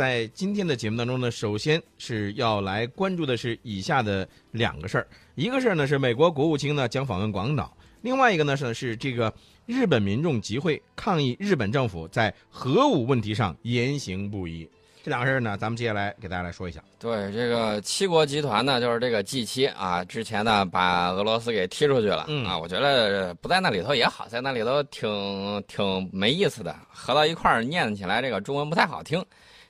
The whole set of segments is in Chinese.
在今天的节目当中呢，首先是要来关注的是以下的两个事儿。一个事儿呢是美国国务卿呢将访问广岛，另外一个呢是是这个日本民众集会抗议日本政府在核武问题上言行不一。这两个事儿呢，咱们接下来给大家来说一下。对，这个七国集团呢，就是这个 G 七啊，之前呢把俄罗斯给踢出去了、嗯啊，我觉得不在那里头也好，在那里头挺挺没意思的，合到一块儿念起来这个中文不太好听。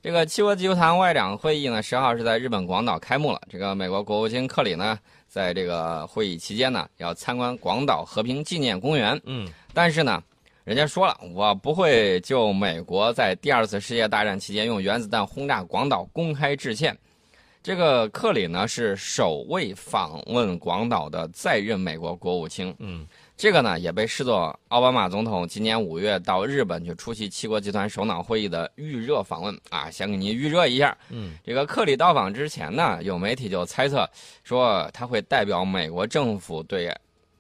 这个七国集团外长会议呢，十号是在日本广岛开幕了。这个美国国务卿克里呢，在这个会议期间呢，要参观广岛和平纪念公园。嗯，但是呢，人家说了，我不会就美国在第二次世界大战期间用原子弹轰炸广岛公开致歉。这个克里呢是首位访问广岛的在任美国国务卿。嗯，这个呢也被视作奥巴马总统今年五月到日本去出席七国集团首脑会议的预热访问啊，先给您预热一下。嗯，这个克里到访之前呢，有媒体就猜测说他会代表美国政府对，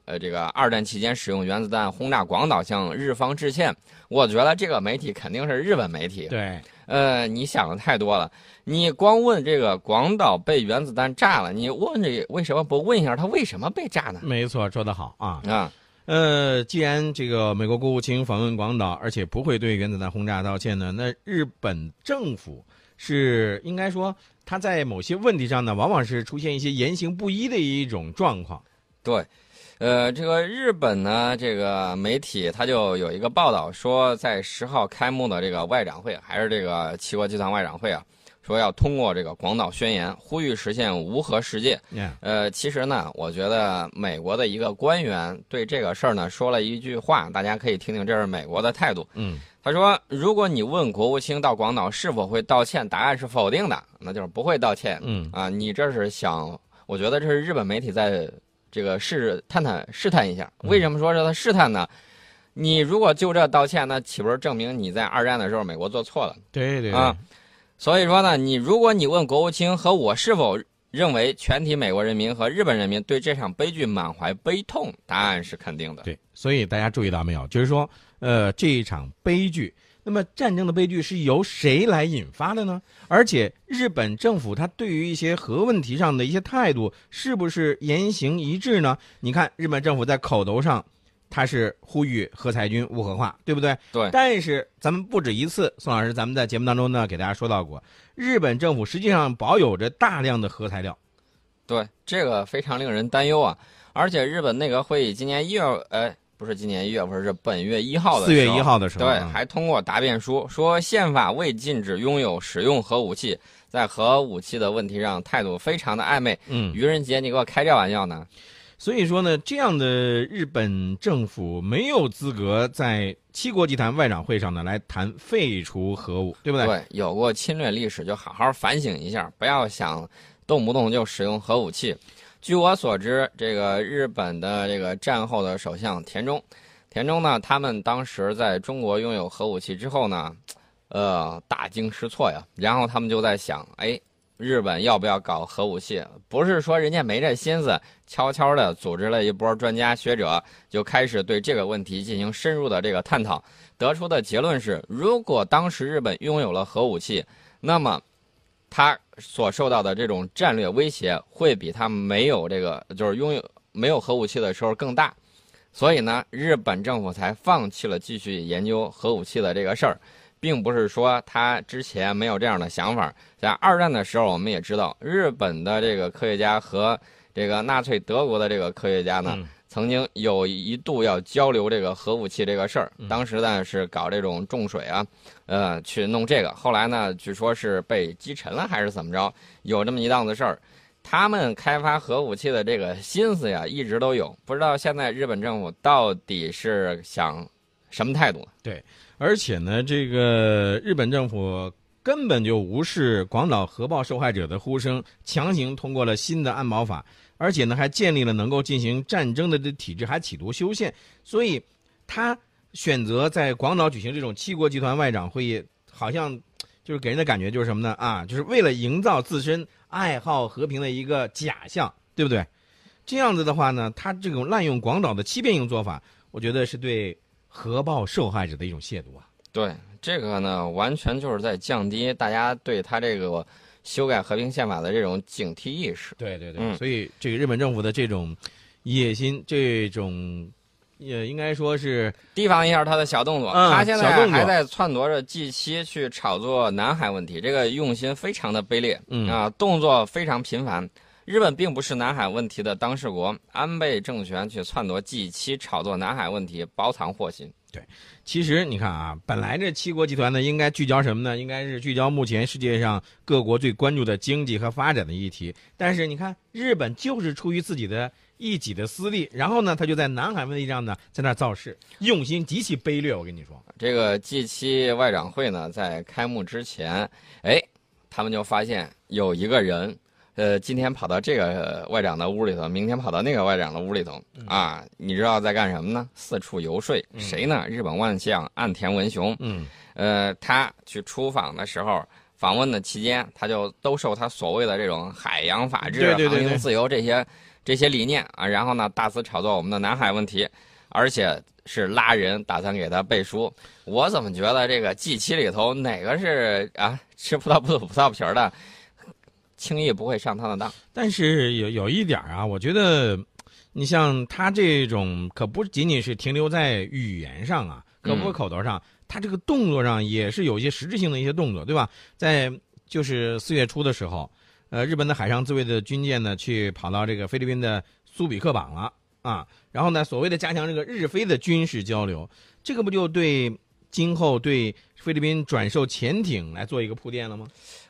呃，这个二战期间使用原子弹轰炸广岛向日方致歉。我觉得这个媒体肯定是日本媒体。对，呃，你想的太多了。你光问这个广岛被原子弹炸了，你问这为什么不问一下他为什么被炸呢？没错，说得好啊。啊，呃，既然这个美国国务卿访问广岛，而且不会对原子弹轰炸道歉呢，那日本政府是应该说他在某些问题上呢，往往是出现一些言行不一的一种状况。对，呃，这个日本呢，这个媒体他就有一个报道说，在十号开幕的这个外长会，还是这个七国集团外长会啊，说要通过这个广岛宣言，呼吁实现无核世界。嗯呃，其实呢，我觉得美国的一个官员对这个事儿呢说了一句话，大家可以听听，这是美国的态度。嗯他说：“如果你问国务卿到广岛是否会道歉，答案是否定的，那就是不会道歉。嗯啊，你这是想，我觉得这是日本媒体在这个试探探试探一下。为什么说是他试探呢？你如果就这道歉，那岂不是证明你在二战的时候美国做错了对对对啊？所以说呢，你如果你问国务卿和我是否认为全体美国人民和日本人民对这场悲剧满怀悲痛，答案是肯定的。对，所以大家注意到没有？就是说，呃，这一场悲剧，那么战争的悲剧是由谁来引发的呢？而且日本政府它对于一些核问题上的一些态度，是不是言行一致呢？你看，日本政府在口头上，它是呼吁核裁军无核化，对不对？对但是咱们不止一次，宋老师，咱们在节目当中呢给大家说到过，日本政府实际上保有着大量的核材料。对，这个非常令人担忧啊！而且日本内阁会议今年一月，呃，不是今年一月份，是本月一号的四月一号的时候，对，啊还通过答辩书说宪法未禁止拥有使用核武器，在核武器的问题上态度非常的暧昧。嗯，愚人节，你给我开这玩笑呢？所以说呢，这样的日本政府没有资格在七国集团外长会上呢来谈废除核武，对不对？有过侵略历史就好好反省一下，不要想动不动就使用核武器。据我所知，这个日本的这个战后的首相田中，田中呢，他们当时在中国拥有核武器之后呢，呃，大惊失措呀。然后他们就在想，哎，日本要不要搞核武器？不是说人家没这心思，悄悄的组织了一波专家学者，就开始对这个问题进行深入的这个探讨。得出的结论是，如果当时日本拥有了核武器，那么它所受到的这种战略威胁会比它没有这个就是拥有没有核武器的时候更大。所以呢，日本政府才放弃了继续研究核武器的这个事儿，并不是说他之前没有这样的想法。在二战的时候，我们也知道，日本的这个科学家和这个纳粹德国的这个科学家呢，嗯曾经有一度要交流这个核武器这个事儿，嗯当时呢是搞这种重水啊，呃，去弄这个。后来呢，据说是被击沉了还是怎么着，有这么一档子事儿。他们开发核武器的这个心思呀，一直都有，不知道现在日本政府到底是想什么态度呢？而且呢，这个日本政府根本就无视广岛核爆受害者的呼声，强行通过了新的安保法，而且呢还建立了能够进行战争的这体制，还企图修宪。所以，他选择在广岛举行这种七国集团外长会议，好像就是给人的感觉就是什么呢？啊，就是为了营造自身爱好和平的一个假象，对不对？这样子的话呢，他这种滥用广岛的欺骗性做法，我觉得是对核爆受害者的一种亵渎啊。对，这个呢，完全就是在降低大家对他这个修改和平宪法的这种警惕意识。对对对，嗯所以这个日本政府的这种野心，这种也应该说是提防一下他的小动作，嗯他现在还在篡夺着 G 七去炒作南海问题，这个用心非常的卑劣，嗯啊，动作非常频繁。日本并不是南海问题的当事国，安倍政权却篡夺 G 七炒作南海问题，包藏祸心。对其实你看啊，本来这七国集团呢，应该聚焦什么呢？应该是聚焦目前世界上各国最关注的经济和发展的议题。但是你看，日本就是出于自己的一己的私利，然后呢，他就在南海问题上呢，在那造势，用心极其卑劣。我跟你说，这个 G 七外长会呢，在开幕之前，哎，他们就发现有一个人，呃，今天跑到这个外长的屋里头，明天跑到那个外长的屋里头，啊，你知道在干什么呢？四处游说，谁呢？日本万象岸田文雄，嗯呃，他去出访的时候。访问的期间，他就兜售他所谓的这种海洋法治、对对对对航行自由这些这些理念啊，然后呢，大肆炒作我们的南海问题，而且是拉人打算给他背书。我怎么觉得这个 G 七里头哪个是啊吃葡萄不吐葡萄皮儿的，轻易不会上他的当。但是有有一点儿啊，我觉得，你像他这种，可不仅仅是停留在语言上啊，可不是口头上，他这个动作上也是有一些实质性的一些动作，对吧？在就是四月初的时候，呃，日本的海上自卫的军舰呢，去跑到这个菲律宾的苏比克港了啊，然后呢，所谓的加强这个日菲的军事交流，这个不就对今后对菲律宾转售潜艇来做一个铺垫了吗？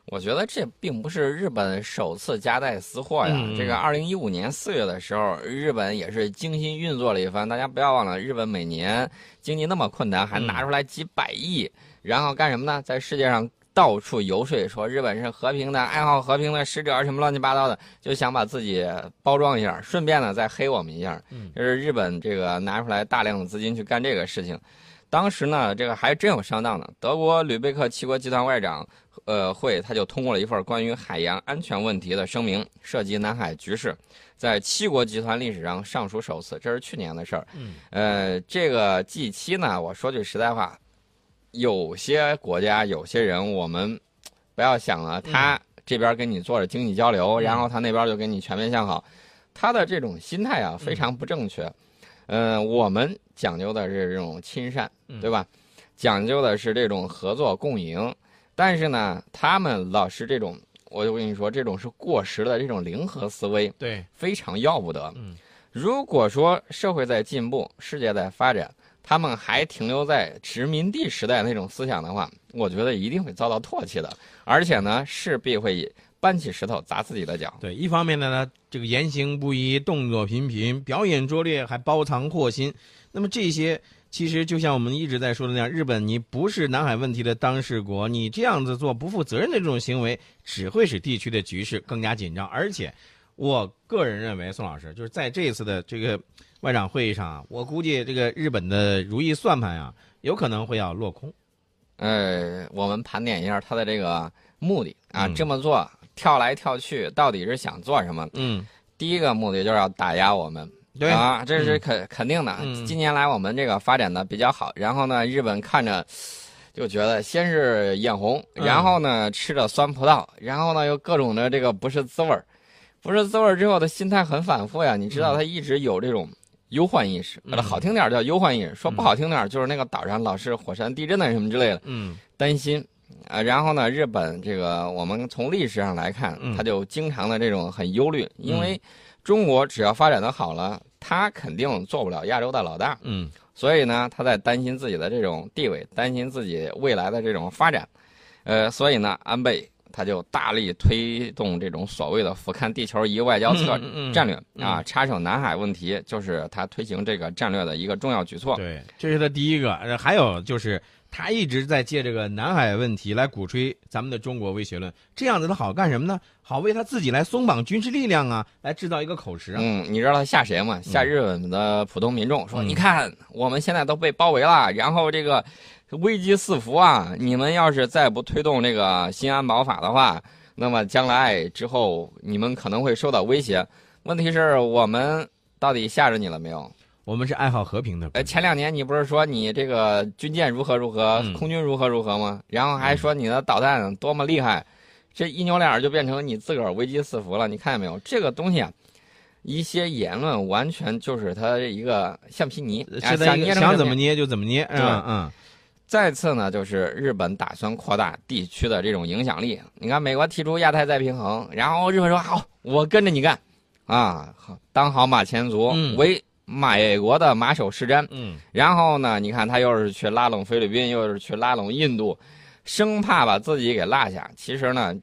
我觉得这并不是日本首次夹带私货呀。嗯这个二零一五年四月的时候，日本也是精心运作了一番。大家不要忘了，日本每年经济那么困难，还拿出来几百亿，然后干什么呢？在世界上到处游说，说日本是和平的、爱好和平的使者，什么乱七八糟的，就想把自己包装一下，顺便呢再黑我们一下。嗯就是日本这个拿出来大量的资金去干这个事情。当时呢，这个还真有上当的。德国吕贝克七国集团外长，呃，会他就通过了一份关于海洋安全问题的声明，涉及南海局势，在七国集团历史上尚属首次，这是去年的事儿。嗯，呃，这个 G 七呢，我说句实在话，有些国家、有些人，我们不要想了，他这边跟你做着经济交流，嗯然后他那边就跟你全面向好，他的这种心态啊非常不正确。嗯、我们讲究的是这种亲善，嗯对吧？讲究的是这种合作共赢，但是呢，他们老是这种，我就跟你说，这种是过时的这种零和思维，对，非常要不得。嗯，如果说社会在进步，世界在发展，他们还停留在殖民地时代那种思想的话，我觉得一定会遭到唾弃的，而且呢，势必会搬起石头砸自己的脚。对，一方面呢，呢这个言行不一，动作频频，表演拙劣，还包藏祸心。那么这些其实就像我们一直在说的那样，日本你不是南海问题的当事国，你这样子做不负责任的这种行为，只会使地区的局势更加紧张。而且，我个人认为，宋老师就是在这一次的这个外长会议上啊，我估计这个日本的如意算盘啊，有可能会要落空。呃，我们盘点一下他的这个目的啊，嗯这么做跳来跳去，到底是想做什么？嗯，第一个目的就是要打压我们。对啊，这是肯、肯定的。嗯近年来我们这个发展的比较好，然后呢，日本看着就觉得先是眼红，嗯然后呢吃着酸葡萄，然后呢又各种的这个不是滋味儿，不是滋味儿之后的心态很反复呀。你知道他一直有这种忧患意识，嗯好听点儿叫忧患意识，说不好听点儿就是那个岛上老是火山地震的什么之类的，嗯担心。啊，然后呢，日本这个我们从历史上来看，嗯他就经常的这种很忧虑，因为中国只要发展的好了，他肯定做不了亚洲的老大，嗯所以呢，他在担心自己的这种地位，担心自己未来的这种发展，呃，所以呢，安倍他就大力推动这种所谓的俯瞰地球仪外交策嗯嗯嗯战略嗯啊，插手南海问题，就是他推行这个战略的一个重要举措。对，这是他第一个。呃还有就是，他一直在借这个南海问题来鼓吹咱们的中国威胁论，这样子他好干什么呢？好为他自己来松绑军事力量啊，来制造一个口实啊。嗯，你知道他吓谁吗？吓日本的普通民众，说嗯你看我们现在都被包围了，然后这个危机四伏啊，你们要是再不推动这个新安保法的话，那么将来之后你们可能会受到威胁。问题是我们到底吓着你了没有？我们是爱好和平的。呃，前两年你不是说你这个军舰如何如何，空军如何如何吗？然后还说你的导弹多么厉害，这一扭脸就变成你自个儿危机四伏了。你看见没有？这个东西啊，一些言论完全就是他一个橡皮泥，想捏想怎么捏就怎么捏。嗯嗯。再次呢，就是日本打算扩大地区的这种影响力。你看，美国提出亚太再平衡，然后日本说好，我跟着你干，啊，好当好马前卒，为美国的马首是瞻。嗯。然后呢，你看他又是去拉拢菲律宾，又是去拉拢印度，生怕把自己给落下。其实呢，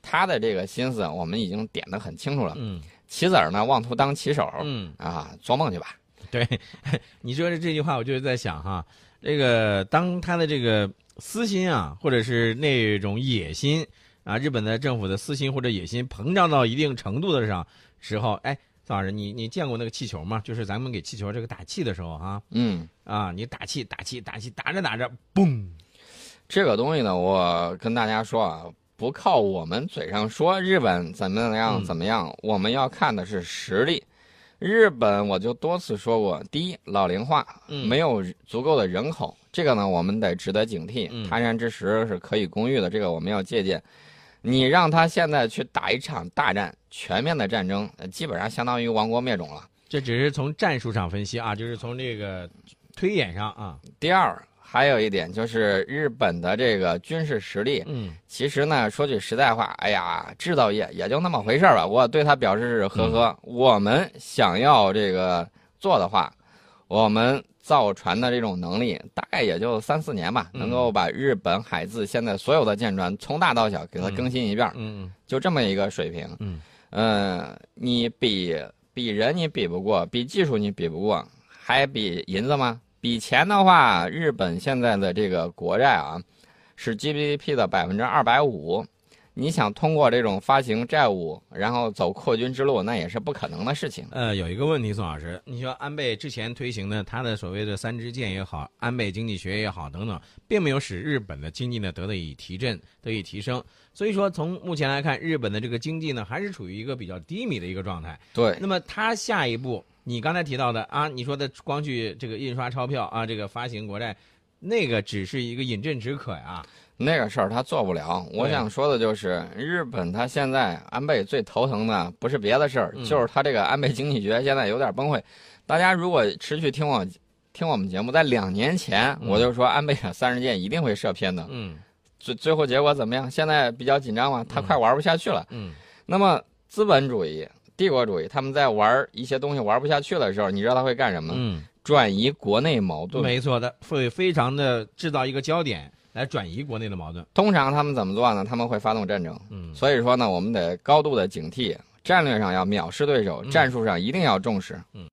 他的这个心思我们已经点得很清楚了。嗯。棋子儿呢，妄图当棋手。嗯。啊，做梦去吧。对，你说的这句话，我就是在想哈。这个当他的这个私心啊，或者是那种野心啊，日本的政府的私心或者野心膨胀到一定程度的上时候，哎，宋老师，你你见过那个气球吗？就是咱们给气球这个打气的时候啊，嗯，啊，你打气打气打气打着打着，嘣，这个东西呢，我跟大家说啊，不靠我们嘴上说日本怎么样怎么样，我们要看的是实力。日本我就多次说过，第一老龄化，没有足够的人口，这个呢我们得值得警惕。他山之石是可以攻玉的，这个我们要借鉴。你让他现在去打一场大战，全面的战争，基本上相当于亡国灭种了。这只是从战术上分析啊，就是从这个推演上啊。第二。还有一点就是日本的这个军事实力，嗯，其实呢，说句实在话，哎呀，制造业也就那么回事儿吧。我对他表示是呵呵。我们想要这个做的话，我们造船的这种能力，大概也就三四年吧，能够把日本海自现在所有的舰船从大到小给它更新一遍，嗯就这么一个水平，嗯，嗯，你比比人你比不过，比技术你比不过，还比银子吗？比钱的话，日本现在的这个国债啊，是 GDP 的百分之二百五。你想通过这种发行债务，然后走扩军之路，那也是不可能的事情。呃，有一个问题，宋老师，你说安倍之前推行的他的所谓的三支箭也好，安倍经济学也好等等，并没有使日本的经济呢得以提振、得以提升。所以说，从目前来看，日本的这个经济呢，还是处于一个比较低迷的一个状态。对。那么他下一步。你刚才提到的啊，你说的光去这个印刷钞票啊，这个发行国债，那个只是一个饮鸩止渴呀。那个事儿他做不了。我想说的就是，日本他现在安倍最头疼的不是别的事儿，就是他这个安倍经济学现在有点崩溃。大家如果持续听我听我们节目，在两年前我就说安倍的三十箭一定会射偏的。嗯。最最后结果怎么样？现在比较紧张嘛，他快玩不下去了。嗯。那么资本主义。帝国主义，他们在玩一些东西玩不下去的时候，你知道他会干什么？嗯，转移国内矛盾。没错的，会非常的制造一个焦点来转移国内的矛盾。通常他们怎么做呢？他们会发动战争。嗯，所以说呢，我们得高度的警惕，战略上要藐视对手，战术上一定要重视。嗯。